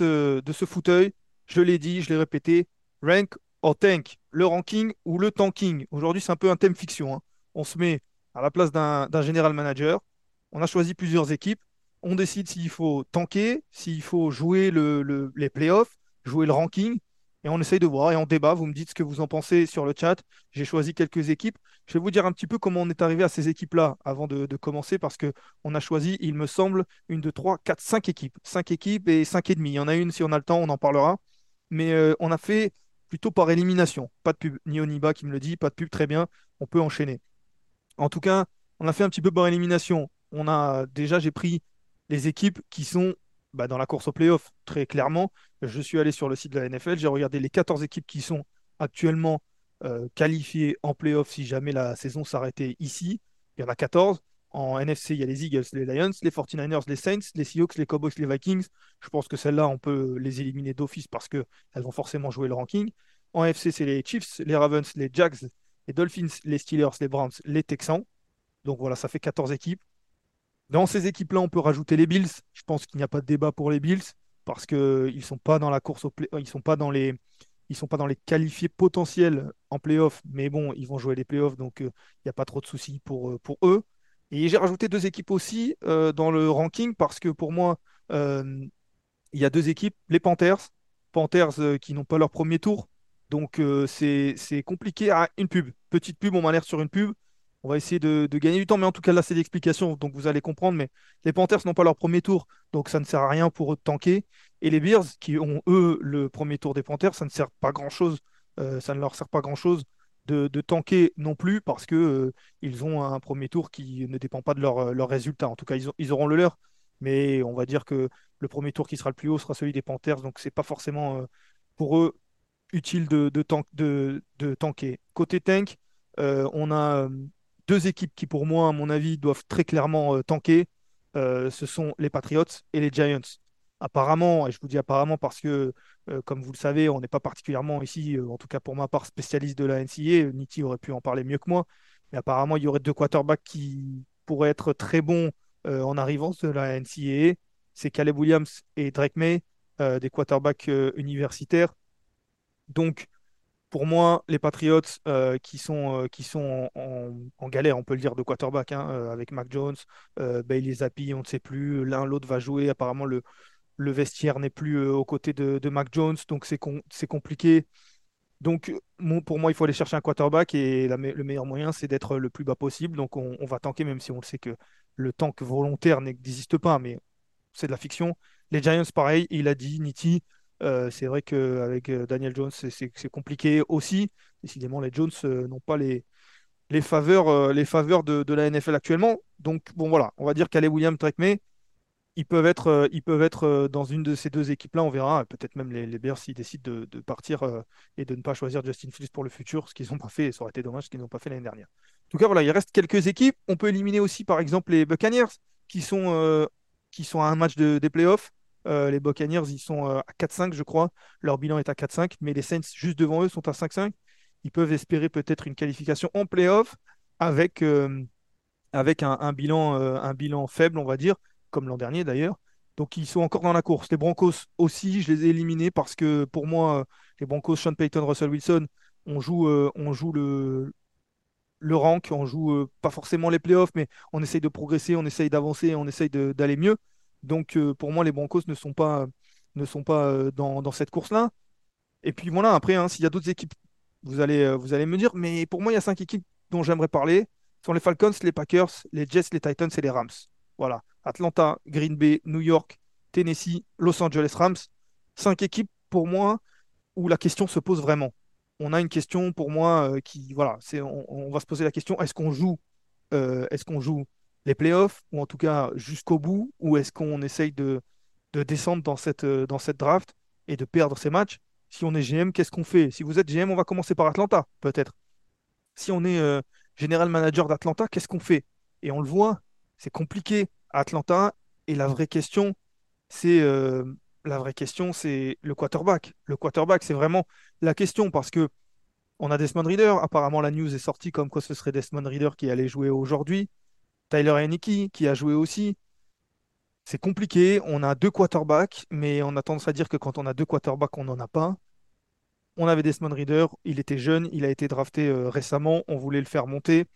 euh, de ce fauteuil. Je l'ai dit, je l'ai répété, rank or tank, le ranking ou le tanking? Aujourd'hui, c'est un peu un thème fiction. hein. On se met à la place d'un d'un général manager. On a choisi plusieurs équipes. On décide s'il faut tanker, s'il faut jouer le, le- les playoffs, jouer le ranking. Et on essaye de voir et on débat. Vous me dites ce que vous en pensez sur le chat. J'ai choisi quelques équipes. Je vais vous dire un petit peu comment on est arrivé à ces équipes-là avant de, commencer parce que on a choisi, il me semble, une, deux, trois, quatre, cinq équipes. Cinq équipes et cinq et demi. Il y en a une, si on a le temps, on en parlera. Mais euh, on a fait plutôt par élimination. Pas de pub. Ni Oniba qui me le dit, pas de pub, très bien. On peut enchaîner. En tout cas, on a fait un petit peu par élimination. On a déjà, j'ai pris les équipes qui sont bah, dans la course au playoff, très clairement. Je suis allé sur le site de la NFL, j'ai regardé les 14 équipes qui sont actuellement euh, qualifiées en playoff si jamais la saison s'arrêtait ici. Il y en a 14. En NFC, il y a les Eagles, les Lions, les 49ers, les Saints, les Seahawks, les Cowboys, les Vikings. Je pense que celles-là, on peut les éliminer d'office parce qu'elles vont forcément jouer le ranking. En FC, c'est les Chiefs, les Ravens, les Jags, les Dolphins, les Steelers, les Browns, les Texans. Donc voilà, ça fait 14 équipes. Dans ces équipes-là, on peut rajouter les Bills. Je pense qu'il n'y a pas de débat pour les Bills parce qu'ils ne sont pas dans la course play... ils sont pas dans les ils sont pas dans les qualifiés potentiels en playoff, mais bon, ils vont jouer les playoffs, donc euh, il n'y a pas trop de soucis pour, euh, pour eux. Et j'ai rajouté deux équipes aussi euh, dans le ranking parce que pour moi, euh, il y a deux équipes, les Panthers, Panthers euh, qui n'ont pas leur premier tour, donc euh, c'est compliqué. à une pub, petite pub, on m'alerte sur une pub. On va essayer de, gagner du temps, mais en tout cas là c'est l'explication, donc vous allez comprendre. Mais les Panthers n'ont pas leur premier tour, donc ça ne sert à rien pour eux de tanker. Et les Bears, qui ont eux le premier tour des Panthers, ça ne sert pas grand-chose, euh, ça ne leur sert pas grand-chose de, tanker non plus parce que euh, ont un premier tour qui ne dépend pas de leur résultats. En tout cas, ils, ont- ils auront le leur, mais on va dire que le premier tour qui sera le plus haut sera celui des Panthers, donc c'est pas forcément euh, pour eux utile de, de, tank- de, de tanker. Côté tank, euh, on a euh, deux équipes qui, pour moi, à mon avis, doivent très clairement euh, tanker. Euh, ce sont les Patriots et les Giants. Apparemment, et je vous dis apparemment parce que, euh, comme vous le savez, on n'est pas particulièrement ici, en tout cas pour ma part, spécialiste de la NCAA. Nitti aurait pu en parler mieux que moi. Mais apparemment, il y aurait deux quarterbacks qui pourraient être très bons en arrivant de la NCAA. C'est Caleb Williams et Drake May, des quarterbacks universitaires. Donc, pour moi, les Patriots euh, qui sont, euh, qui sont en, galère, on peut le dire, de quarterback, hein, euh, avec Mac Jones, Bailey Zappi, on ne sait plus. L'un l'autre va jouer. Apparemment, le, le vestiaire n'est plus aux côtés de, Mac Jones, donc c'est com- compliqué. Donc, pour moi, il faut aller chercher un quarterback et le meilleur moyen, c'est d'être le plus bas possible. Donc, on, on va tanker, même si on sait que le tank volontaire n'existe pas, mais c'est de la fiction. Les Giants, pareil, il a dit, Nitti, euh, c'est vrai qu'avec euh, Daniel Jones, c'est compliqué aussi. Décidément, les Jones euh, n'ont pas les, faveurs, les faveurs de, la NFL actuellement. Donc, bon, voilà, on va dire qu'Alec Williams, Drake May, ils peuvent être, ils peuvent être dans une de ces deux équipes-là, on verra. Peut-être même les, Bears s'ils décident de, partir et de ne pas choisir Justin Fields pour le futur, ce qu'ils n'ont pas fait, ça aurait été dommage ce qu'ils n'ont pas fait l'année dernière. En tout cas, voilà, il reste quelques équipes. On peut éliminer aussi, par exemple, les Buccaneers, qui sont, qui sont à un match de, des playoffs. Euh, les Buccaneers, ils sont euh, à 4-5, je crois. Leur bilan est à 4-5, mais les Saints, juste devant eux, sont à 5-5. Ils peuvent espérer peut-être une qualification en playoff avec, avec un, un bilan, un bilan faible, on va dire, comme l'an dernier d'ailleurs. Donc ils sont encore dans la course. Les Broncos aussi, je les ai éliminés parce que pour moi, les Broncos, Sean Payton, Russell Wilson, on joue, on joue le, le rank, on joue pas forcément les playoffs, mais on essaye de progresser, on essaye d'avancer, on essaye d'aller mieux. Donc pour moi, les Broncos ne sont pas, pas dans, cette course-là. Et puis voilà, après, hein, s'il y a d'autres équipes, vous allez, vous allez me dire, mais pour moi, il y a cinq équipes dont j'aimerais parler. Ce sont les Falcons, les Packers, les Jets, les Titans et les Rams. Voilà. Atlanta, Green Bay, New York, Tennessee, Los Angeles Rams. Cinq équipes pour moi où la question se pose vraiment. On a une question pour moi euh, qui, voilà, c'est, on, va se poser la question est-ce qu'on joue, euh, est-ce qu'on joue playoffs ou en tout cas jusqu'au bout ou est-ce qu'on essaye de, de descendre dans cette, euh, dans cette draft et de perdre ces matchs? Si on est GM, qu'est-ce qu'on fait? Si vous êtes GM, on va commencer par Atlanta, peut-être. Si on est général manager d'Atlanta, qu'est-ce qu'on fait? Et on le voit, c'est compliqué Atlanta. Et la vraie question, c'est euh, la vraie question, c'est le quarterback. Le quarterback, c'est vraiment la question parce que on a Desmond Reader. Apparemment, la news est sortie comme quoi ce serait Desmond Reader qui allait jouer aujourd'hui. Tyler Heineke qui a joué aussi. C'est compliqué. On a deux quarterbacks, mais on a tendance à dire que quand on a deux quarterbacks, on n'en a pas. On avait Desmond Reader, il était jeune, il a été drafté euh, récemment, on voulait le faire monter.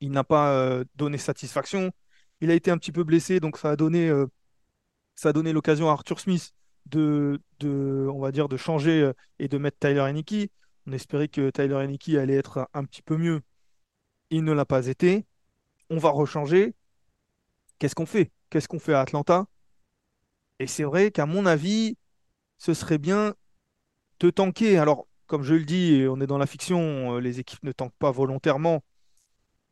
Il n'a pas euh, donné satisfaction. Il a été un petit peu blessé, donc ça a donné, euh, donné l'occasion à Arthur Smith de, on va dire, de changer et de mettre Tyler Heineke. On espérait que Tyler Heineke allait être un petit peu mieux. Il ne l'a pas été. On va rechanger. Qu'est-ce qu'on fait? Qu'est-ce qu'on fait à Atlanta? Et c'est vrai qu'à mon avis, ce serait bien de tanker. Alors, comme je le dis, on est dans la fiction, euh, les équipes ne tankent pas volontairement.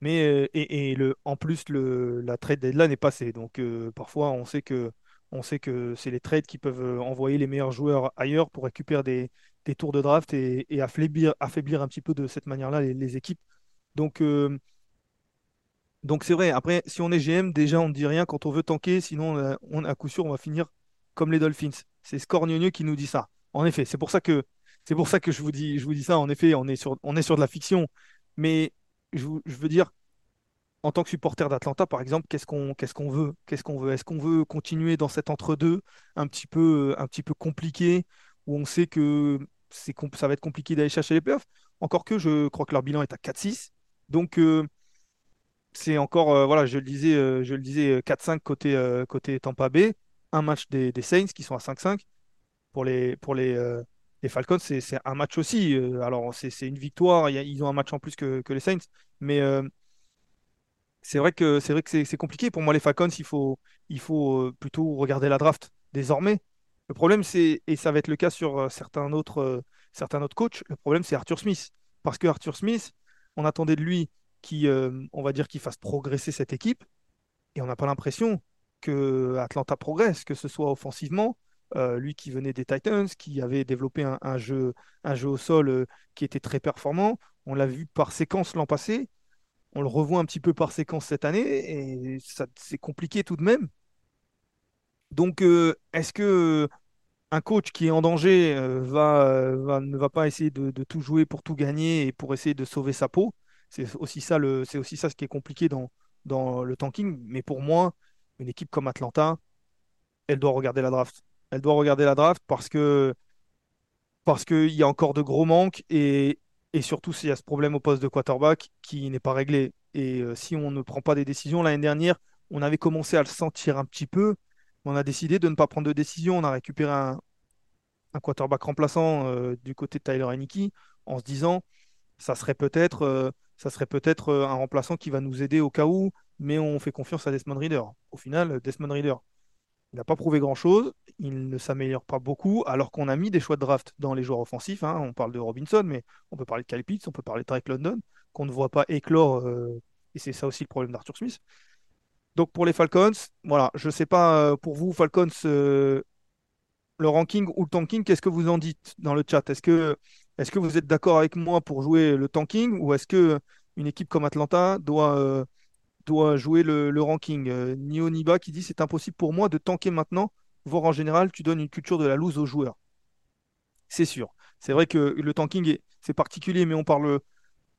Mais euh, et, le, en plus, le, la trade deadline est passée. Donc euh, parfois, on sait que, on sait que c'est les trades qui peuvent envoyer les meilleurs joueurs ailleurs pour récupérer des, tours de draft et, affaiblir un petit peu de cette manière-là les, équipes. Donc donc c'est vrai. Après, si on est GM, déjà on ne dit rien quand on veut tanker, sinon on, à coup sûr on va finir comme les Dolphins. C'est Scornieux qui nous dit ça. En effet, c'est pour ça que c'est pour ça que je vous dis je vous dis ça. En effet, on est sur on est sur de la fiction, mais je, veux dire, en tant que supporter d'Atlanta, par exemple, qu'est-ce qu'on qu'est-ce qu'on veut? Qu'est-ce qu'on veut? Est-ce qu'on veut continuer dans cet entre-deux un petit peu un petit peu compliqué où on sait que c'est ça va être compliqué d'aller chercher les playoffs? Encore que je crois que leur bilan est à 4-6. Donc euh, c'est encore euh, voilà, je le disais euh, disais 4-5 côté côté Tampa Bay, un match des, Saints qui sont à 5-5 pour les pour les les Falcons, c'est un match aussi. Euh, alors, c'est une victoire. ils ont un match en plus que, les Saints. Mais euh, c'est vrai que c'est que compliqué. Pour moi, les Falcons, il faut, il faut euh, plutôt regarder la draft désormais. Le problème, c'est, et ça va être le cas sur certains autres, certains autres coachs, le problème, c'est Arthur Smith. Parce que Arthur Smith, on attendait de lui qui, on va dire, qu'il fasse progresser cette équipe. Et on n'a pas l'impression que Atlanta progresse, que ce soit offensivement, euh, lui qui venait des Titans, qui avait développé un, jeu, au sol euh, qui était très performant. On l'a vu par séquence l'an passé. On le revoit un petit peu par séquence cette année et c'est compliqué tout de même. Donc, euh, est-ce que un coach qui est en danger ne va pas essayer de, tout jouer pour tout gagner et pour essayer de sauver sa peau? C'est aussi ça le, c'est aussi ça ce qui est compliqué dans, dans le tanking. Mais pour moi, une équipe comme Atlanta, elle doit regarder la draft elle doit regarder la draft parce que parce qu'il y a encore de gros manques et, et surtout s'il y a ce problème au poste de quarterback qui n'est pas réglé. Et euh, si on ne prend pas des décisions, l'année dernière, on avait commencé à le sentir un petit peu. On a décidé de ne pas prendre de décision. On a récupéré un, un quarterback remplaçant euh, du côté de Tyler Heineke en se disant ça serait peut-être euh, ça serait peut-être un remplaçant qui va nous aider au cas où, mais on fait confiance à Desmond Reader. Au final, Desmond Reader, il n'a pas prouvé grand-chose, il ne s'améliore pas beaucoup, alors qu'on a mis des choix de draft dans les joueurs offensifs. Hein. On parle de Robinson, mais on peut parler de Kyle Pitts, on peut parler de Drake London, qu'on ne voit pas éclore, euh, et c'est ça aussi le problème d'Arthur Smith. Donc pour les Falcons, voilà, je ne sais pas euh, pour vous, Falcons, euh, le ranking ou le tanking, qu'est-ce que vous en dites dans le chat? Est-ce que, est que vous êtes d'accord avec moi pour jouer le tanking, ou est-ce que une équipe comme Atlanta doit doit jouer le, ranking? Euh, Nio Niba qui dit c'est impossible pour moi de tanker maintenant, voire en général, tu donnes une culture de la loose aux joueurs. C'est sûr. C'est vrai que le tanking, est- c'est particulier, mais on parle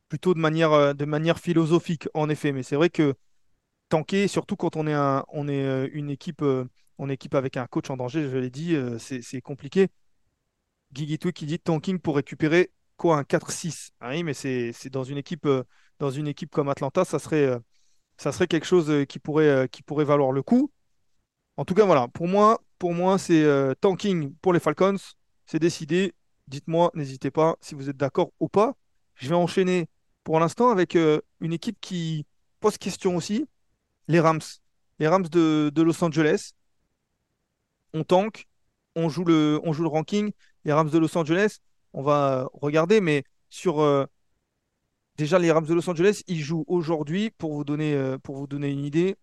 plutôt de manière, euh, de manière philosophique, en effet. Mais c'est vrai que tanker, surtout quand on est, euh, une équipe, euh, on équipe avec un coach en danger, je l'ai dit, euh, c'est compliqué. Guigui qui dit tanking pour récupérer quoi, un 4-6. Ah oui, mais c'est dans une équipe, euh, dans une équipe comme Atlanta, ça serait, euh, ça serait quelque chose euh, qui pourrait, qui pourrait valoir le coup. En tout cas, voilà, pour moi, pour moi, c'est tanking pour les Falcons. C'est décidé. Dites-moi, n'hésitez pas si vous êtes d'accord ou pas. Je vais enchaîner pour l'instant avec une équipe qui pose question aussi, les Rams. Les Rams de, de Los Angeles. On tank, on joue le, on joue le ranking. Les Rams de Los Angeles, on va regarder, mais sur euh, déjà les Rams de Los Angeles, ils jouent aujourd'hui pour vous donner, euh, pour vous donner une idée.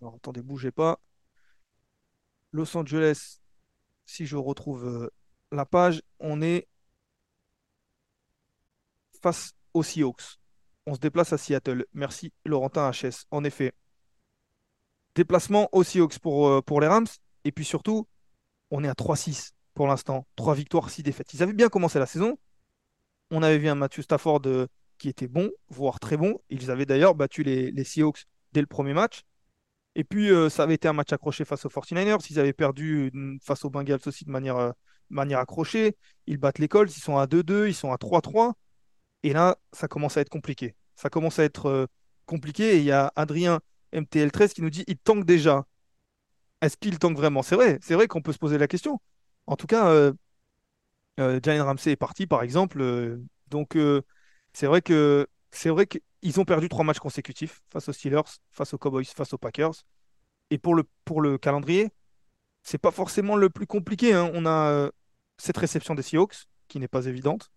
Alors attendez, bougez pas. Los Angeles, si je retrouve euh, la page, on est face aux Seahawks. On se déplace à Seattle. Merci Laurentin HS. En effet, déplacement aux Seahawks euh, pour les Rams. Et puis surtout, on est à 3-6 pour l'instant. 3 victoires, 6 défaites. Ils avaient bien commencé la saison. On avait vu un Matthew Stafford euh, qui était bon, voire très bon. Ils avaient d'ailleurs battu les, Seahawks dès le premier match. Et puis, euh, ça avait été un match accroché face aux 49ers. Ils avaient perdu euh, face aux Bengals aussi de manière, euh, manière accrochée. Ils battent les Colts. Ils sont à 2-2. Ils sont à 3-3. Et là, ça commence à être compliqué. Ça commence à être compliqué. Et il y a Adrien MTL13 qui nous dit il tank déjà. Est-ce qu'il tank vraiment? C'est vrai. Qu'on peut se poser la question. En tout cas, euh, euh, Ramsey est parti, par exemple. euh, donc, euh, c'est vrai que qu'ils ont perdu trois matchs consécutifs face aux Steelers, face aux Cowboys, face aux Packers. Et pour le, pour le calendrier, c'est pas forcément le plus compliqué. hein. On a cette réception des Seahawks, qui n'est pas évidente.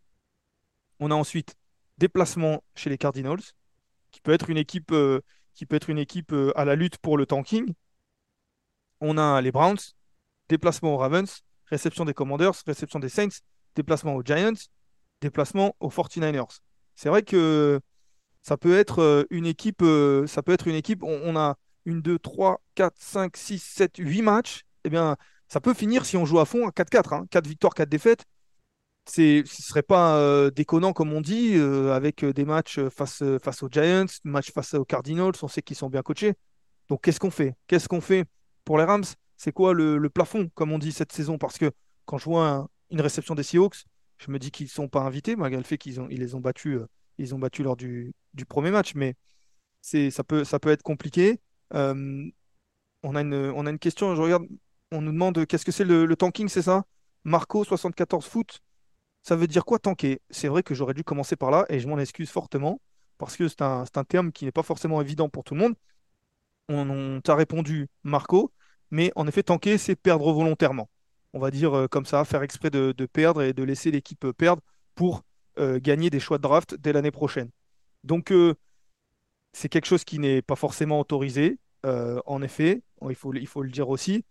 On a ensuite déplacement chez les Cardinals, qui peut être une équipe, qui peut être une équipe à la lutte pour le tanking. On a les Browns, déplacement aux Ravens, réception des Commanders, réception des Saints, déplacement aux Giants, déplacement aux 49ers. C'est vrai que ça peut être euh, une équipe, euh, ça peut être une équipe, on, a une, deux, trois, quatre, cinq, six, sept, huit matchs. Eh bien, ça peut finir si on joue à fond à 4-4, hein, 4 victoires, 4 défaites. Ce serait pas euh, déconnant comme on dit, avec des matchs face, face aux Giants, matchs face aux Cardinals, on sait qu'ils sont bien coachés. Donc qu'est-ce qu'on fait? Qu'est-ce qu'on fait? Pour les Rams? C'est quoi le, plafond, comme on dit cette saison? Parce que quand je vois un- une réception des Seahawks, je me dis qu'ils ne sont pas invités, malgré le fait qu'ils ont, les ont battus, euh, ils ont battus lors du, premier match. Mais ça peut, être compliqué. Euh, on a une, question, je regarde, on nous demande qu'est-ce que c'est le, tanking, c'est ça? Marco 74 foot, ça veut dire quoi tanker? C'est vrai que j'aurais dû commencer par là et je m'en excuse fortement parce que c'est un, terme qui n'est pas forcément évident pour tout le monde. On, on t'a répondu Marco, mais en effet, tanker, c'est perdre volontairement. On va dire euh, comme ça, faire exprès de, perdre et de laisser l'équipe euh, perdre pour euh, gagner des choix de draft dès l'année prochaine. Donc, c'est quelque chose qui n'est pas forcément autorisé, en effet, il faut, il faut le dire aussi.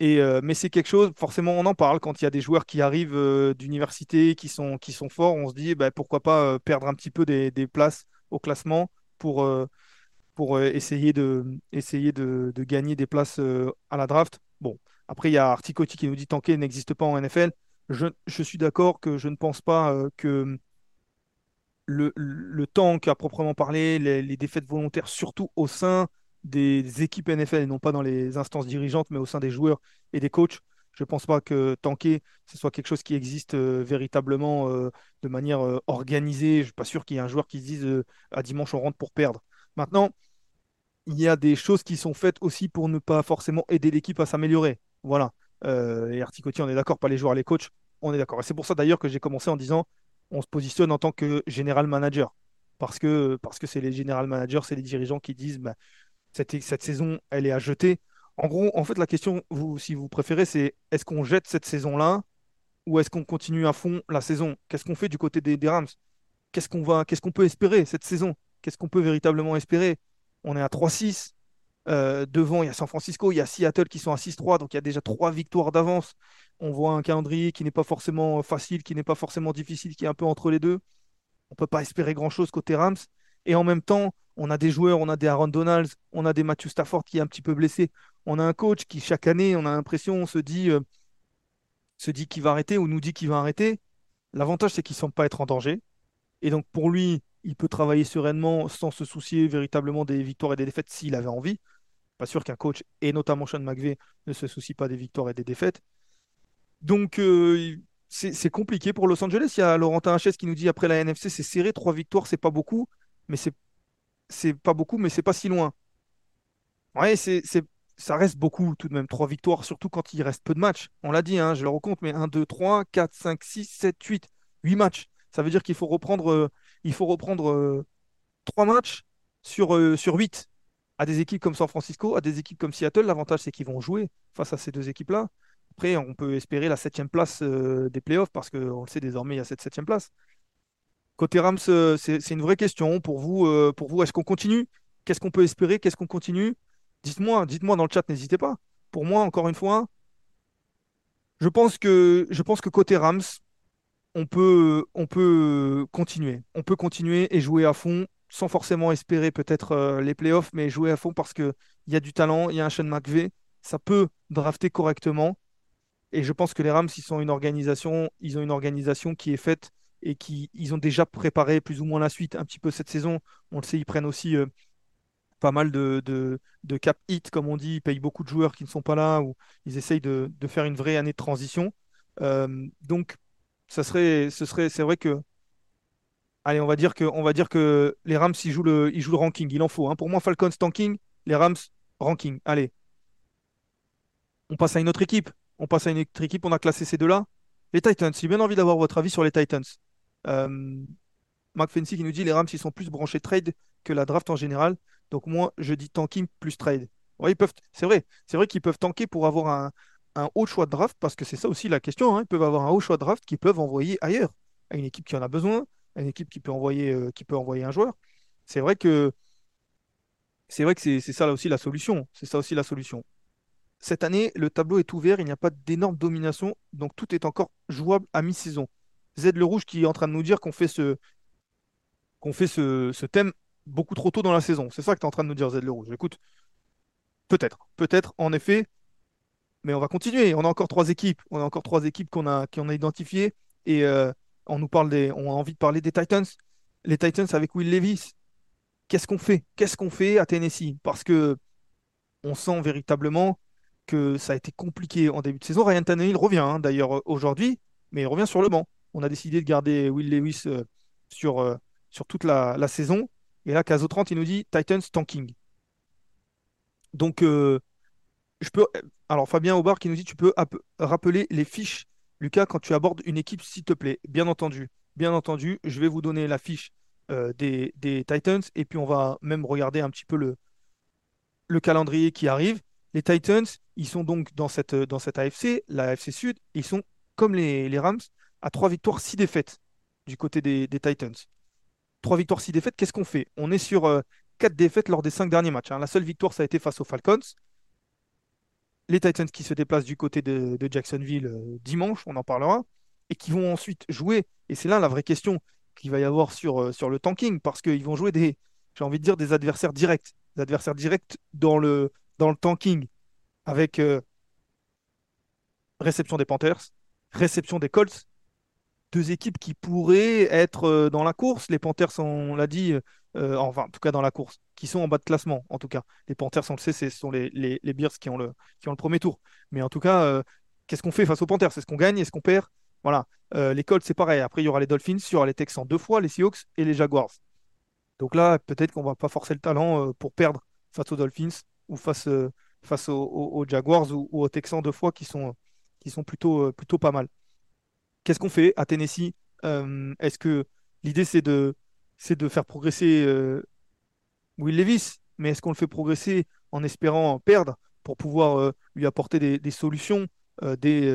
Et, mais c'est quelque chose, forcément, on en parle quand il y a des joueurs qui arrivent d'université, qui sont, qui sont forts, on se dit bah, pourquoi pas perdre un petit peu des, places au classement pour, pour euh, essayer de, essayer de, de gagner des places euh, à la draft. Bon, après, il y a Articotti qui nous dit tanker n'existe pas en NFL. Je, je suis d'accord que je ne pense pas euh, que le, le tank à proprement parler, les, défaites volontaires, surtout au sein des équipes NFL et non pas dans les instances dirigeantes, mais au sein des joueurs et des coachs. Je ne pense pas que tanker, ce soit quelque chose qui existe véritablement de manière organisée. Je ne suis pas sûr qu'il y ait un joueur qui se dise à dimanche on rentre pour perdre. Maintenant, il y a des choses qui sont faites aussi pour ne pas forcément aider l'équipe à s'améliorer. Voilà. Euh, et Articotti, on est d'accord, pas les joueurs, les coachs, on est d'accord. Et c'est pour ça d'ailleurs que j'ai commencé en disant on se positionne en tant que général manager. Parce que parce que c'est les général managers, c'est les dirigeants qui disent bah, cette, saison, elle est à jeter. En gros, en fait, la question, si vous préférez, c'est est-ce qu'on jette cette saison-là ou est-ce qu'on continue à fond la saison? Qu'est-ce qu'on fait du côté des, des Rams? Qu'est-ce qu'on va, qu'est-ce qu'on peut espérer cette saison? Qu'est-ce qu'on peut véritablement espérer? On est à 3-6. Euh, devant, il y a San Francisco, il y a Seattle qui sont à 6-3, donc il y a déjà trois victoires d'avance. On voit un calendrier qui n'est pas forcément facile, qui n'est pas forcément difficile, qui est un peu entre les deux. On ne peut pas espérer grand-chose côté Rams. Et en même temps, on a des joueurs, on a des Aaron Donalds, on a des Matthew Stafford qui est un petit peu blessé. On a un coach qui, chaque année, on a l'impression, on se dit, euh, se dit qu'il va arrêter ou nous dit qu'il va arrêter. L'avantage, c'est qu'il ne semble pas être en danger. Et donc, pour lui, il peut travailler sereinement sans se soucier véritablement des victoires et des défaites s'il avait envie. Pas sûr qu'un coach, et notamment Sean McVay, ne se soucie pas des victoires et des défaites. Donc, euh, c'est compliqué pour Los Angeles. Il y a Laurentin Hachez qui nous dit après la NFC, c'est serré, trois victoires, c'est pas beaucoup, mais c'est pas beaucoup, mais c'est pas si loin. Ouais, c'est ça reste beaucoup tout de même, trois victoires, surtout quand il reste peu de matchs. On l'a dit, hein, je le recompte, mais 1, 2, 3, 4, 5, 6, 7, 8, 8 matchs. Ça veut dire qu'il faut reprendre, euh, il faut reprendre euh, 3 matchs sur, euh, sur 8 à des équipes comme San Francisco, à des équipes comme Seattle. L'avantage, c'est qu'ils vont jouer face à ces deux équipes-là. Après, on peut espérer la septième place euh, des playoffs parce qu'on le sait désormais, il y a cette septième place. Côté Rams, c'est une vraie question pour vous. Pour vous, est-ce qu'on continue? Qu'est-ce qu'on peut espérer? Qu'est-ce qu'on continue? Dites-moi, dites-moi dans le chat, n'hésitez pas. Pour moi, encore une fois, je pense que, je pense que côté Rams, on peut, on peut continuer. On peut continuer et jouer à fond sans forcément espérer peut-être les playoffs, mais jouer à fond parce qu'il y a du talent, il y a un Sean McVay, ça peut drafter correctement. Et je pense que les Rams, ils sont une organisation, ils ont une organisation qui est faite et qui ils ont déjà préparé plus ou moins la suite un petit peu cette saison. On le sait, ils prennent aussi euh, pas mal de, de, cap hit, comme on dit, ils payent beaucoup de joueurs qui ne sont pas là ou ils essayent de, faire une vraie année de transition. Euh, donc, serait, ce serait, c'est vrai que, allez, on va dire que, on va dire que les Rams, ils jouent le, ils jouent le ranking, il en faut. Hein. Pour moi, Falcons tanking, les Rams ranking. Allez, on passe à une autre équipe on passe à une autre équipe, on a classé ces deux-là. Les Titans, j'ai bien envie d'avoir votre avis sur les Titans. Euh, Mark qui nous dit les Rams, ils sont plus branchés trade que la draft en général. Donc moi, je dis tanking plus trade. ils peuvent, c'est vrai, c'est vrai qu'ils peuvent tanker pour avoir un, haut choix de draft, parce que c'est ça aussi la question. Hein. Ils peuvent avoir un haut choix de draft qu'ils peuvent envoyer ailleurs, à une équipe qui en a besoin, à une équipe qui peut envoyer, euh, qui peut envoyer un joueur. C'est vrai que c'est vrai que c'est ça là aussi la solution. C'est ça aussi la solution. Cette année, le tableau est ouvert, il n'y a pas d'énorme domination, donc tout est encore jouable à mi-saison. Z le Rouge qui est en train de nous dire qu'on fait ce, qu'on fait ce, thème beaucoup trop tôt dans la saison. C'est ça que tu es en train de nous dire, Z le Rouge. Écoute, peut-être, peut-être, en effet, mais on va continuer. On a encore trois équipes. On a encore trois équipes qu'on a, a identifiées. Et euh, on nous parle des, on a envie de parler des Titans. Les Titans avec Will Levis. Qu'est-ce qu'on fait? Qu'est-ce qu'on fait à Tennessee? Parce que on sent véritablement que ça a été compliqué en début de saison. Ryan Tannehill revient hein, d'ailleurs aujourd'hui, mais il revient sur le banc. On a décidé de garder Will Lewis euh, sur, euh, sur toute la, saison. Et là, Caso 30, il nous dit Titans tanking. Donc, Alors, Fabien Aubard qui nous dit Tu peux rappeler les fiches, Lucas, quand tu abordes une équipe, s'il te plaît. Bien entendu. Bien entendu, je vais vous donner la fiche des, des, Titans et puis on va même regarder un petit peu le, le calendrier qui arrive. Les Titans, ils sont donc dans cette, dans cette AFC, la AFC Sud, ils sont comme les, Rams à 3 victoires, 6 défaites du côté des, Titans. 3 victoires, 6 défaites, qu'est-ce qu'on fait? On est sur 4 euh, défaites lors des 5 derniers matchs. Hein. La seule victoire, ça a été face aux Falcons. Les Titans qui se déplacent du côté de, Jacksonville euh, dimanche, on en parlera, et qui vont ensuite jouer, et c'est là la vraie question qu'il va y avoir sur, euh, sur le tanking, parce qu'ils vont jouer des, j'ai envie de dire, des adversaires directs. Des adversaires directs dans le, dans le tanking avec euh, réception des Panthers, réception des Colts, deux équipes qui pourraient être dans la course. Les Panthers, on l'a dit, euh, enfin, en tout cas dans la course, qui sont en bas de classement, en tout cas. Les Panthers, on le sait, ce sont les, les, Bears qui ont, le, qui ont le premier tour. Mais en tout cas, qu'est-ce qu'on fait face aux Panthers? Est-ce qu'on gagne? Est-ce qu'on perd? Voilà. les Colts, c'est pareil. Après, il y aura les Dolphins, il y aura les Texans deux fois, les Seahawks et les Jaguars. Donc là, peut-être qu'on va pas forcer le talent pour perdre face aux Dolphins ou face, euh, face aux, Jaguars ou, aux Texans deux fois qui sont, qui sont plutôt, euh, plutôt pas mal. Qu'est-ce qu'on fait à Tennessee? Euh, Est-ce que l'idée c'est de, c'est de faire progresser Will Levis, mais est-ce qu'on le fait progresser en espérant perdre pour pouvoir lui apporter des, solutions dès,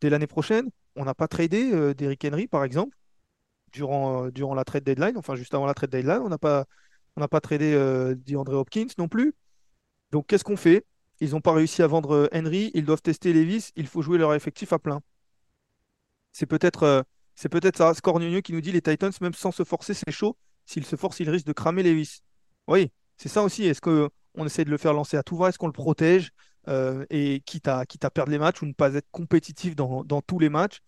dès l'année prochaine? On n'a pas tradé d'Eric Henry, par exemple, durant, durant la trade deadline, enfin juste avant la trade deadline. On n'a pas, on n'a pas tradé Hopkins non plus. Donc qu'est-ce qu'on fait? Ils n'ont pas réussi à vendre euh, Henry, ils doivent tester Levis, il faut jouer leur effectif à plein. C'est peut-être euh, c'est peut-être ça, Score qui nous dit les Titans, même sans se forcer, c'est chaud. S'il se force, il risque de cramer Lewis. Oui, c'est ça aussi. Est-ce qu'on essaie de le faire lancer à tout va? Est-ce qu'on le protège euh, et quitte à, quitte perdre les matchs ou ne pas être compétitif dans, tous les matchs?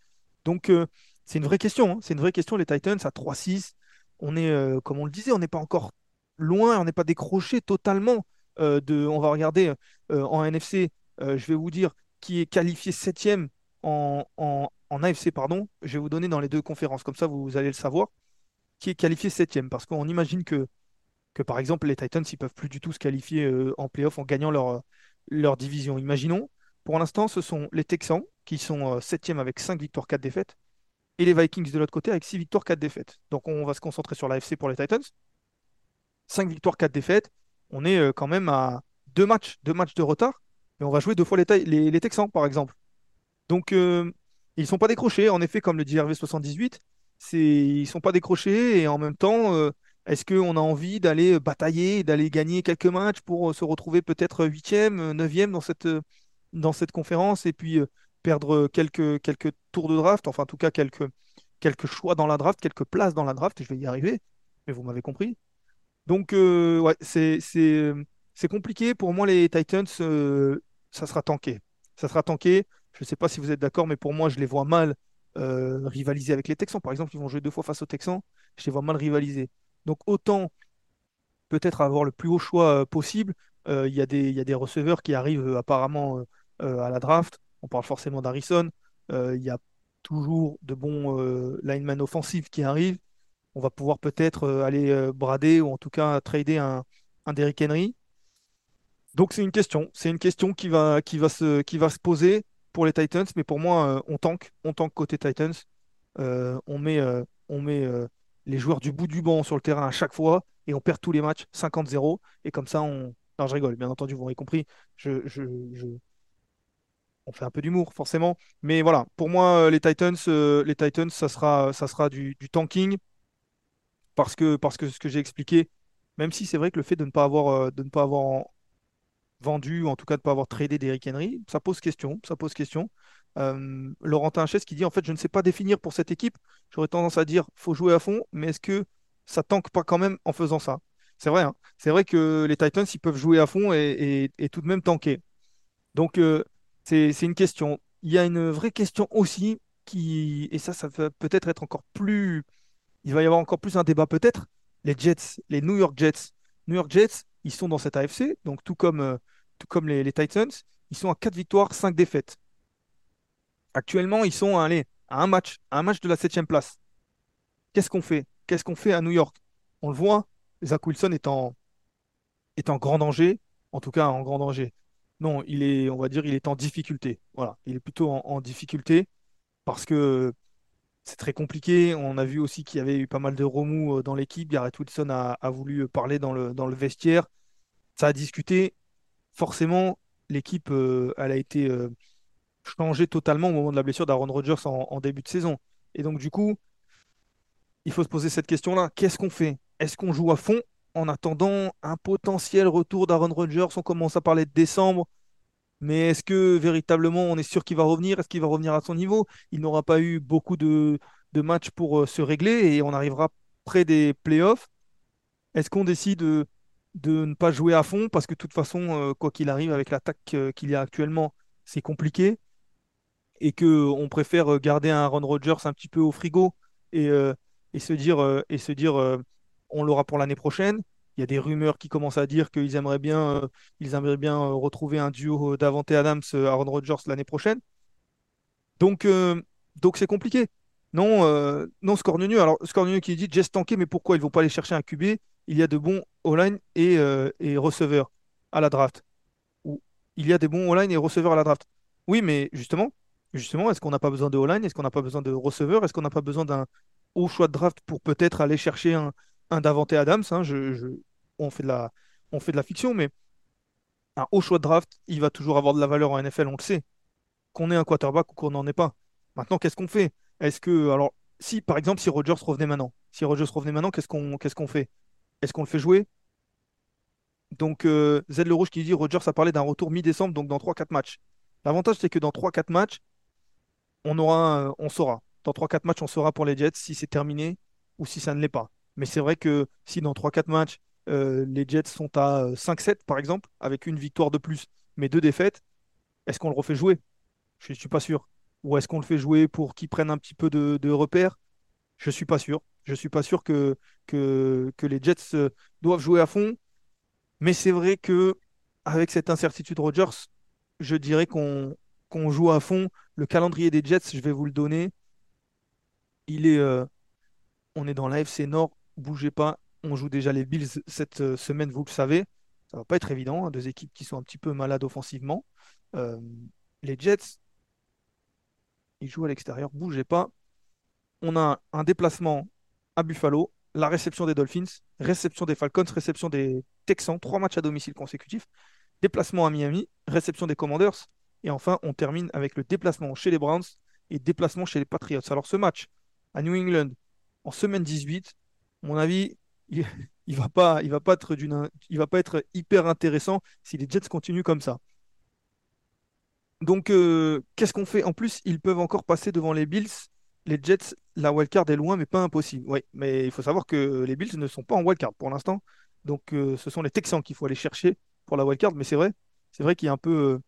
Donc, euh, c'est une vraie question. Hein. C'est une vraie question. Les Titans à 3-6, on est, euh, comme on le disait, on n'est pas encore loin, on n'est pas décroché totalement de. On va regarder en NFC, je vais vous dire qui est qualifié septième en, en, en, AFC, pardon. Je vais vous donner dans les deux conférences, comme ça vous, allez le savoir, qui est qualifié septième. Parce qu'on imagine que, par exemple, les Titans, ils peuvent plus du tout se qualifier euh, en playoff en gagnant leur, leur division. Imaginons, pour l'instant, ce sont les Texans qui sont euh, septième avec 5 victoires, 4 défaites, et les Vikings de l'autre côté avec 6 victoires, 4 défaites. Donc on va se concentrer sur l'AFC pour les Titans. 5 victoires, 4 défaites. On est euh, quand même à deux matchs, deux matchs de retard, mais on va jouer deux fois les, les Texans, par exemple. Donc, euh, ils ne sont pas décrochés. En effet, comme le dit RV78, ils ne sont pas décrochés. Et en même temps, euh, est-ce qu'on a envie d'aller batailler, d'aller gagner quelques matchs pour euh, se retrouver peut-être 8e, 9e dans cette, dans cette conférence et puis perdre quelques, quelques tours de draft, enfin en tout cas quelques, quelques choix dans la draft, quelques places dans la draft, je vais y arriver, mais vous m'avez compris. Donc, c'est, c'est, compliqué. Pour moi, les Titans, ça sera tanké. Ça sera tanké. Je ne sais pas si vous êtes d'accord, mais pour moi, je les vois mal euh, rivaliser avec les Texans. Par exemple, ils vont jouer deux fois face aux Texans. Je les vois mal rivaliser. Donc autant peut-être avoir le plus haut choix euh, possible. Euh, il y, a des receveurs qui arrivent apparemment à la draft. On parle forcément d'Harrison. Il y a toujours de bons linemen offensifs qui arrivent. On va pouvoir peut-être aller brader ou en tout cas trader un, un Derrick Henry. Donc c'est une question, c'est une question qui va, qui va, se, qui va se poser pour les Titans, mais pour moi, euh, on tank, on tank côté Titans. Euh, on met, euh, on met les joueurs du bout du banc sur le terrain à chaque fois et on perd tous les matchs 50-0. Et comme ça, on. Non, je rigole, bien entendu, vous m'avez compris. On fait un peu d'humour, forcément. Mais voilà, pour moi, les Titans, les Titans ça sera, ça sera du, tanking. Parce que, parce que ce que j'ai expliqué, même si c'est vrai que le fait de ne pas avoir, de ne pas avoir vendu, ou en tout cas de ne pas avoir tradé d'Eric Henry, ça pose question. Ça pose question. Euh, Laurentin qui dit en fait je ne sais pas définir pour cette équipe. J'aurais tendance à dire faut jouer à fond, mais est-ce que ça tanque pas quand même en faisant ça? C'est vrai, hein. c'est vrai que les Titans ils peuvent jouer à fond et, tout de même tanker. Donc euh, c'est une question. Il y a une vraie question aussi qui et ça ça va peut-être être encore plus. Il va y avoir encore plus un débat peut-être. Les Jets, les New York Jets. New York Jets, ils sont dans cette AFC, donc tout comme, euh, tout comme les, Titans, ils sont à 4 victoires, 5 défaites. Actuellement, ils sont à, à un match, à un match de la 7 place. Qu'est-ce qu'on fait? Qu'est-ce qu'on fait à New York? On le voit, Zach Wilson est en, est en grand danger, en tout cas en grand danger. Non, il est, on va dire, il est en difficulté. Voilà, il est plutôt en, difficulté parce que c'est très compliqué. On a vu aussi qu'il y avait eu pas mal de remous euh, dans l'équipe. Garrett Wilson a, voulu parler dans le, vestiaire ça a discuté. Forcément, l'équipe, euh, a été euh, changée totalement au moment de la blessure d'Aaron Rodgers en, début de saison. Et donc, du coup, il faut se poser cette question-là. Qu'est-ce qu'on fait? Est-ce qu'on joue à fond en attendant un potentiel retour d'Aaron Rodgers? On commence à parler de décembre. Mais est-ce que véritablement on est sûr qu'il va revenir? Est-ce qu'il va revenir à son niveau? Il n'aura pas eu beaucoup de, matchs pour euh, se régler et on arrivera près des playoffs. Est-ce qu'on décide de ne pas jouer à fond? Parce que de toute façon, euh, quoi qu'il arrive avec l'attaque euh, qu'il y a actuellement, c'est compliqué et que on préfère euh, garder un Aaron Rodgers un petit peu au frigo et, et se dire et se dire on l'aura pour l'année prochaine. Il y a des rumeurs qui commencent à dire qu'ils aimeraient bien ils aimeraient bien retrouver un duo d'Avante Adams Aaron Rodgers l'année prochaine. Donc c'est compliqué. Non, non, Scornieux. Alors, Scornieux qui dit Jess tanké, mais pourquoi? Ils vont pas aller chercher un QB il y a de bons all-line et, euh, et, receveurs à la draft. Il y a des bons all-line et receveurs à la draft. Oui, mais justement, justement est-ce qu'on n'a pas besoin de all-line? Est-ce qu'on n'a pas besoin de receveurs? Est-ce qu'on n'a pas besoin d'un haut choix de draft pour peut-être aller chercher un, un Davante Adams hein? On, fait de la, fiction, mais un haut choix de draft, il va toujours avoir de la valeur en NFL, on le sait. Qu'on ait un quarterback ou qu'on n'en ait pas. Maintenant, qu'est-ce qu'on fait? Est-ce que. Alors, si par exemple, si Rogers revenait maintenant, si Rogers revenait maintenant, qu'est-ce qu'on fait? Est-ce qu'on le fait jouer? Donc, euh, Z Le Rouge qui dit Rogers a parlé d'un retour mi-décembre, donc dans 3-4 matchs. L'avantage, c'est que dans 3-4 matchs, on, aura, on saura. Dans 3-4 matchs, on saura pour les Jets si c'est terminé ou si ça ne l'est pas. Mais c'est vrai que si dans 3-4 matchs, euh, les Jets sont à 5-7 par exemple, avec une victoire de plus, mais deux défaites, est-ce qu'on le refait jouer? Je ne suis pas sûr. Ou est-ce qu'on le fait jouer pour qu'ils prennent un petit peu de, repères Je ne suis pas sûr. Je ne suis pas sûr que, les Jets euh, doivent jouer à fond. Mais c'est vrai que avec cette incertitude Rogers, je dirais qu'on joue à fond. Le calendrier des Jets, je vais vous le donner. Il est, euh, on est dans l'AFC Nord, bougez pas. On joue déjà les Bills cette euh, semaine, vous le savez. Ça va pas être évident, hein, deux équipes qui sont un petit peu malades offensivement. les Jets, il joue à l'extérieur, bougez pas. On a un déplacement à Buffalo, la réception des Dolphins, réception des Falcons, réception des Texans, trois matchs à domicile consécutifs, déplacement à Miami, réception des Commanders, et enfin on termine avec le déplacement chez les Browns et déplacement chez les Patriots. Alors ce match à New England en semaine 18, à mon avis, il, va pas être hyper intéressant si les Jets continuent comme ça. Donc, euh, qu'est-ce qu'on fait? En plus, ils peuvent encore passer devant les Bills. Les Jets, la wildcard est loin, mais pas impossible. Oui, mais il faut savoir que les Bills ne sont pas en wildcard pour l'instant. Donc, euh, ce sont les Texans qu'il faut aller chercher pour la wildcard. Mais c'est vrai, c'est vrai qu'il y a un peu, euh,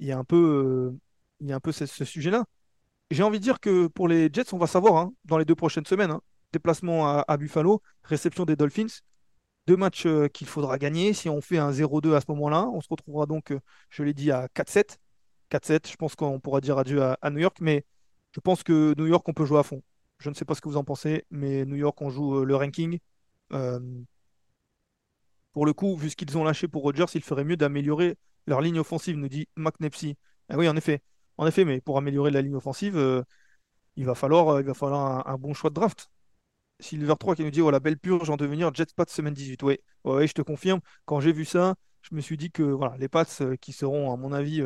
il y a un peu, il y a un peu ce, sujet-là. J'ai envie de dire que pour les Jets, on va savoir hein, dans les deux prochaines semaines. Hein. Déplacement à, Buffalo, réception des Dolphins. Deux matchs qu'il faudra gagner. Si on fait un 0-2 à ce moment-là, on se retrouvera donc, je l'ai dit, à 4-7. 4-7. Je pense qu'on pourra dire adieu à, New York, mais je pense que New York, on peut jouer à fond. Je ne sais pas ce que vous en pensez, mais New York, on joue euh, le ranking. Euh, pour le coup, vu ce qu'ils ont lâché pour Rodgers, il ferait mieux d'améliorer leur ligne offensive, nous dit McNepsy. Ah oui, en effet. En effet, mais pour améliorer la ligne offensive, euh, il va falloir, il va falloir un, bon choix de draft. Silver 3 qui nous dit oh la belle purge en devenir Jetspot semaine 18. Oui, je te confirme. Quand j'ai vu ça, je me suis dit que voilà, les Pats qui seront, à mon avis,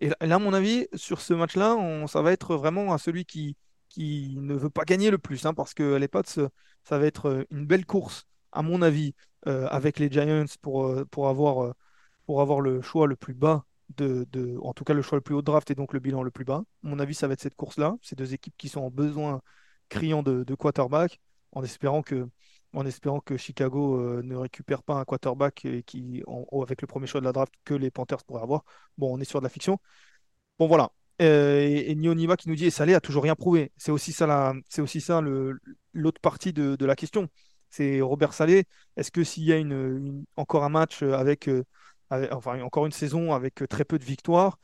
et là, à mon avis, sur ce match-là, ça va être vraiment à celui qui, qui ne veut pas gagner le plus, hein, parce que les Pats, ça va être euh, une belle course, à mon avis, euh, avec les Giants pour, euh, pour, avoir, pour avoir le choix le plus bas, de, de, en tout cas le choix le plus haut de draft et donc le bilan le plus bas. À mon avis, ça va être cette course-là. Ces deux équipes qui sont en besoin criant de, de quarterback, en espérant que Chicago euh, ne récupère pas un quarterback qui, avec le premier choix de la draft que les Panthers pourraient avoir. Bon, on est sur de la fiction. Bon, voilà. Euh, et, et Niva qui nous dit et Salé a toujours rien prouvé. C'est aussi ça, c'est aussi ça l'autre partie de, la question. C'est Robert Salé. Est-ce que s'il y a encore un match euh, avec, enfin encore une saison avec très peu de victoires,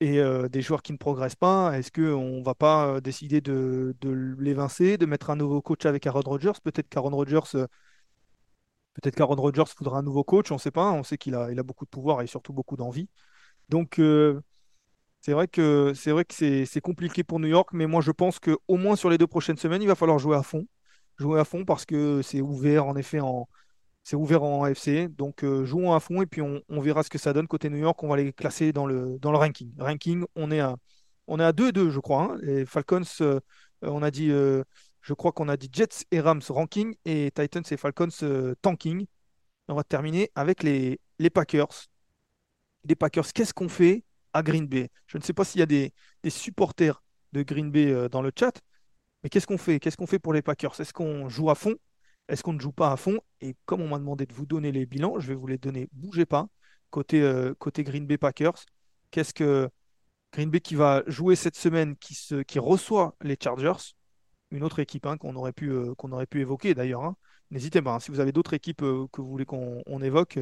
et euh, des joueurs qui ne progressent pas, est-ce qu'on ne va pas euh, décider de, l'évincer, de mettre un nouveau coach avec Aaron Rodgers? Peut-être qu'Aaron Rodgers, euh, peut-être qu'Aaron Rodgers voudra un nouveau coach, on ne sait pas. On sait qu'il a, beaucoup de pouvoir et surtout beaucoup d'envie. Donc c'est vrai que c'est vrai que c'est compliqué pour New York, mais moi je pense qu'au moins sur les deux prochaines semaines, il va falloir jouer à fond. Jouer à fond parce que c'est ouvert en effet en, c'est ouvert en AFC, donc euh, jouons à fond et puis on, verra ce que ça donne côté New York. On va les classer dans le, ranking. Ranking, on est à, on est à 2-2, je crois. Hein. Les Falcons, euh, on a dit, euh, je crois qu'on a dit Jets et Rams ranking et Titans et Falcons tanking. On va terminer avec les, les Packers. Les Packers, qu'est-ce qu'on fait à Green Bay? Je ne sais pas s'il y a des, des, supporters de Green Bay dans le chat, mais qu'est-ce qu'on fait? Qu'est-ce qu'on fait pour les Packers? Est-ce qu'on joue à fond est-ce qu'on ne joue pas à fond? Et comme on m'a demandé de vous donner les bilans, je vais vous les donner. Bougez pas. Côté, euh, Green Bay Packers, qu'est-ce que Green Bay qui va jouer cette semaine, qui, reçoit les Chargers, une autre équipe hein, qu'on aurait, pu, euh, qu'on aurait pu évoquer d'ailleurs. Hein. N'hésitez pas, hein. si vous avez d'autres équipes euh, que vous voulez qu'on évoque,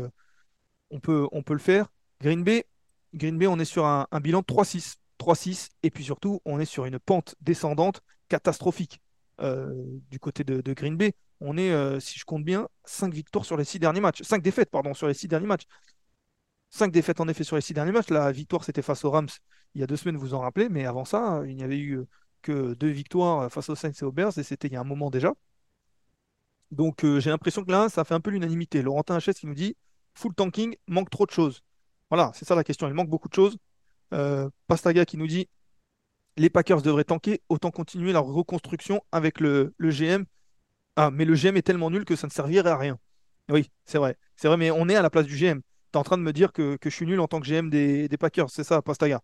on, peut, le faire. Green Bay, Green Bay on est sur un, bilan 3-6. 3-6, et puis surtout, on est sur une pente descendante catastrophique du côté de Green Bay on est, euh, si je compte bien, 5 victoires sur les 6 derniers matchs. 5 défaites, pardon, sur les 6 derniers matchs. 5 défaites en effet sur les 6 derniers matchs. La victoire, c'était face aux Rams il y a deux semaines, vous en rappelez, mais avant ça, il n'y avait eu que deux victoires face aux Saints et aux Bears, et c'était il y a un moment déjà. Donc euh, j'ai l'impression que là, ça fait un peu l'unanimité. Laurentin HS qui nous dit full tanking, manque trop de choses. Voilà, c'est ça la question. Il manque beaucoup de choses. Euh, Pastaga qui nous dit les Packers devraient tanker, autant continuer leur reconstruction avec le GM ah, mais le GM est tellement nul que ça ne servirait à rien. Oui, c'est vrai. C'est vrai, mais on est à la place du GM. Tu es en train de me dire que, je suis nul en tant que GM des, Packers, c'est ça, Pastaga?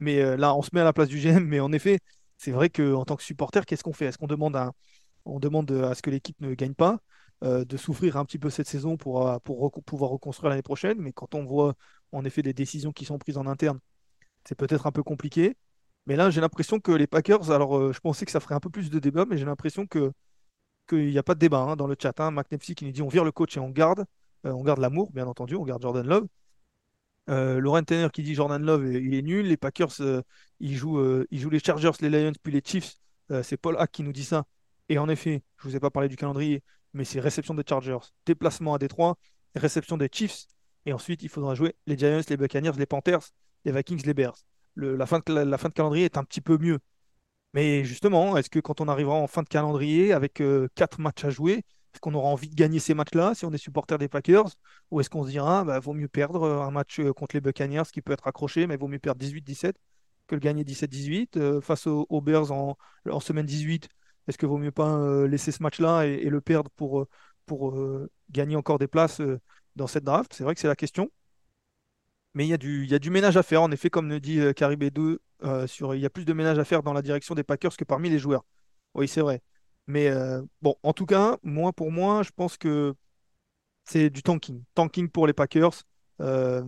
Mais euh, là, on se met à la place du GM, mais en effet, c'est vrai qu'en tant que supporter, qu'est-ce qu'on fait? Est-ce qu'on demande à ce que l'équipe ne gagne pas, de souffrir un petit peu cette saison pour, pour pouvoir reconstruire l'année prochaine? Mais quand on voit en effet des décisions qui sont prises en interne, c'est peut-être un peu compliqué. Mais là, j'ai l'impression que les Packers, alors je pensais que ça ferait un peu plus de débat, mais j'ai l'impression que qu'il n'y a pas de débat hein, dans le chat. Hein. qui nous dit on vire le coach et on garde. on garde l'amour, bien entendu, on garde Jordan Love. Euh, Laurent Tanner qui dit Jordan Love, il est nul. Les Packers, euh, ils, jouent, euh, les Chargers, les Lions, puis les Chiefs. c'est Paul Hack qui nous dit ça. Et en effet, je ne vous ai pas parlé du calendrier, mais c'est réception des Chargers, déplacement à Détroit, réception des Chiefs. Et ensuite, il faudra jouer les Giants, les Buccaneers, les Panthers, les Vikings, les Bears. la fin de calendrier est un petit peu mieux. Mais justement, est-ce que quand on arrivera en fin de calendrier avec quatre matchs à jouer, est-ce qu'on aura envie de gagner ces matchs-là si on est supporter des Packers? Ou est-ce qu'on se dira, bah, vaut mieux perdre euh, un match euh, contre les Buccaneers qui peut être accroché, mais vaut mieux perdre 18-17 que le gagner 17-18 euh, face aux, Bears en, semaine 18 Est-ce que vaut mieux pas laisser ce match-là et, le perdre pour, pour gagner encore des places dans cette draft? C'est vrai que c'est la question. Mais il y, a du, y a du ménage à faire, en effet, comme le dit Caribé 2, sur, il y a plus de ménage à faire dans la direction des Packers que parmi les joueurs. Oui, c'est vrai. Mais euh, bon, en tout cas, moi pour moi, je pense que c'est du tanking. Tanking pour les Packers. Euh,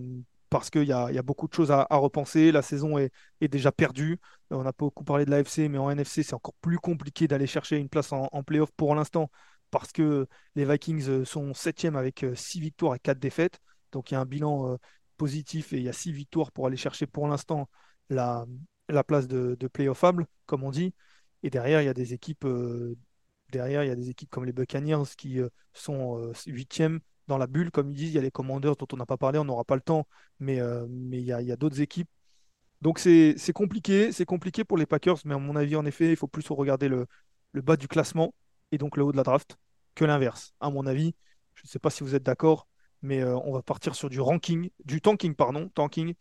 parce qu'il y, y a, beaucoup de choses à, repenser. La saison est, déjà perdue. On n'a pas beaucoup parlé de l'AFC, mais en NFC, c'est encore plus compliqué d'aller chercher une place en, playoff pour l'instant, parce que les Vikings euh, sont septième avec 6 victoires et 4 défaites. Donc il y a un bilan positif et il y a 6 victoires pour aller chercher pour l'instant la, la, place de, de playoffable, comme on dit. Et derrière, il y a des équipes, euh, derrière, il y a des équipes comme les Buccaneers qui euh, sont euh, huitièmes dans la bulle, comme ils disent. Il y a les Commanders dont on n'a pas parlé, on n'aura pas le temps, mais, il y a, d'autres équipes. Donc c'est compliqué, c'est compliqué pour les Packers, mais à mon avis, en effet, il faut plus regarder le bas du classement et donc le haut de la draft que l'inverse. À mon avis, je ne sais pas si vous êtes d'accord, mais on va partir sur du ranking, du tanking, pardon, tanking,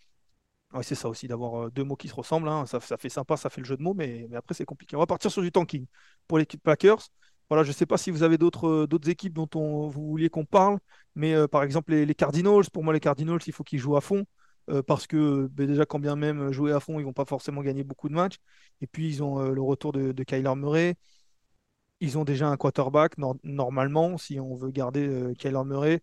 oui, c'est ça aussi, d'avoir euh, deux mots qui se ressemblent. Hein. Ça, fait sympa, ça fait le jeu de mots, mais, après, c'est compliqué. On va partir sur du tanking pour l'équipe Packers. Voilà, je ne sais pas si vous avez d'autres euh, équipes dont on, vous vouliez qu'on parle, mais euh, par exemple, les, Cardinals, pour moi, les Cardinals, il faut qu'ils jouent à fond. parce que ben, déjà, quand bien même jouer à fond, ils ne vont pas forcément gagner beaucoup de matchs. Et puis, ils ont le retour de, Kyler Murray. Ils ont déjà un quarterback, normalement, si on veut garder Kyler Murray.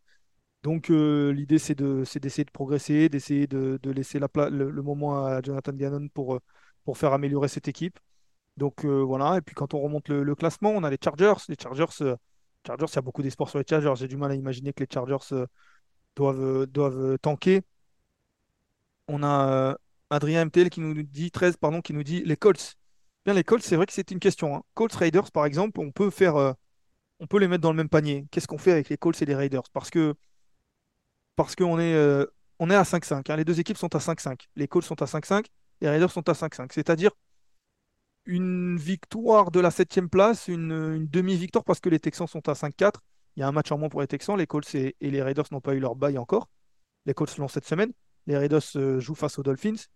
Donc euh, l'idée c'est d'essayer de, progresser, d'essayer de, laisser la le, le, moment à Jonathan Gannon pour, euh, pour faire améliorer cette équipe. Donc euh, voilà, et puis quand on remonte le, classement, on a les Chargers. Les Chargers, Chargers, il y a beaucoup d'espoir sur les Chargers. J'ai du mal à imaginer que les Chargers doivent, doivent tanker. On a Adrien MTL qui nous dit 13, pardon, qui nous dit les Colts. Bien, les Colts, c'est vrai que c'est une question. Hein. Colts Raiders, par exemple, on peut faire, on peut les mettre dans le même panier. Qu'est-ce qu'on fait avec les Colts et les Raiders? Parce que parce qu'on est, euh, est à 5-5. Hein. Les deux équipes sont à 5-5. Les Colts sont à 5-5, les Raiders sont à 5-5. C'est-à-dire une victoire de la septième place, une, demi-victoire parce que les Texans sont à 5-4. Il y a un match en moins pour les Texans. Les Colts et, les Raiders n'ont pas eu leur bail encore. Les Colts l'ont cette semaine. Les Raiders euh, jouent face aux Dolphins.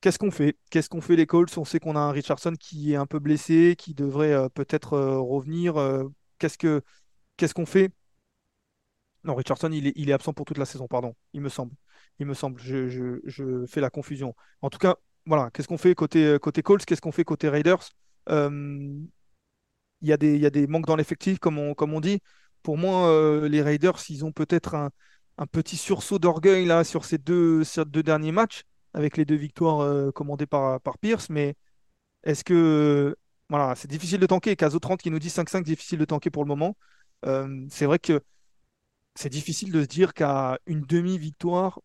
Qu'est-ce qu'on fait? Qu'est-ce qu'on fait les Colts? On sait qu'on a un Richardson qui est un peu blessé, qui devrait euh, peut-être revenir. qu'est-ce que qu'est-ce qu'on fait? Non, Richardson, il est, absent pour toute la saison, pardon, il me semble. Il me semble, je, fais la confusion. En tout cas, voilà, qu'est-ce qu'on fait côté, côté Colts, qu'est-ce qu'on fait côté Raiders? Euh, Il y, a des manques dans l'effectif, comme on, dit. Pour moi, euh, les Raiders, ils ont peut-être un, petit sursaut d'orgueil là sur ces deux, derniers matchs, avec les deux victoires euh, commandées par, par Pierce, mais est-ce que voilà, c'est difficile de tanker. Caso 30 qui nous dit 5-5, difficile de tanker pour le moment. c'est vrai que c'est difficile de se dire qu'à une demi-victoire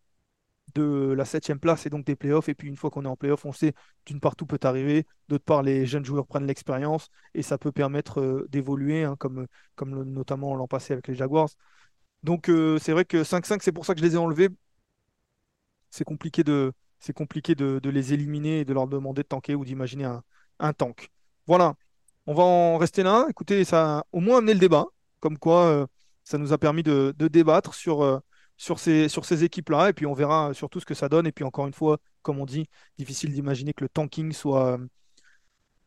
de la septième place et donc des playoffs, et puis une fois qu'on est en playoffs, on sait d'une part tout peut arriver, d'autre part les jeunes joueurs prennent l'expérience et ça peut permettre euh, d'évoluer, hein, comme, notamment l'an passé avec les Jaguars. Donc euh, c'est vrai que 5-5, c'est pour ça que je les ai enlevés. C'est compliqué, de, c'est compliqué de, les éliminer et de leur demander de tanker ou d'imaginer un, un tank. Voilà, on va en rester là. Écoutez, ça a au moins amené le débat, comme quoi euh, ça nous a permis de, débattre sur, euh, sur ces, équipes-là. Et puis on verra surtout ce que ça donne. Et puis encore une fois, comme on dit, difficile d'imaginer que le tanking soit,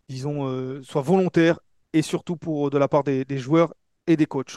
euh, volontaire et surtout pour de la part des, des joueurs et des coachs.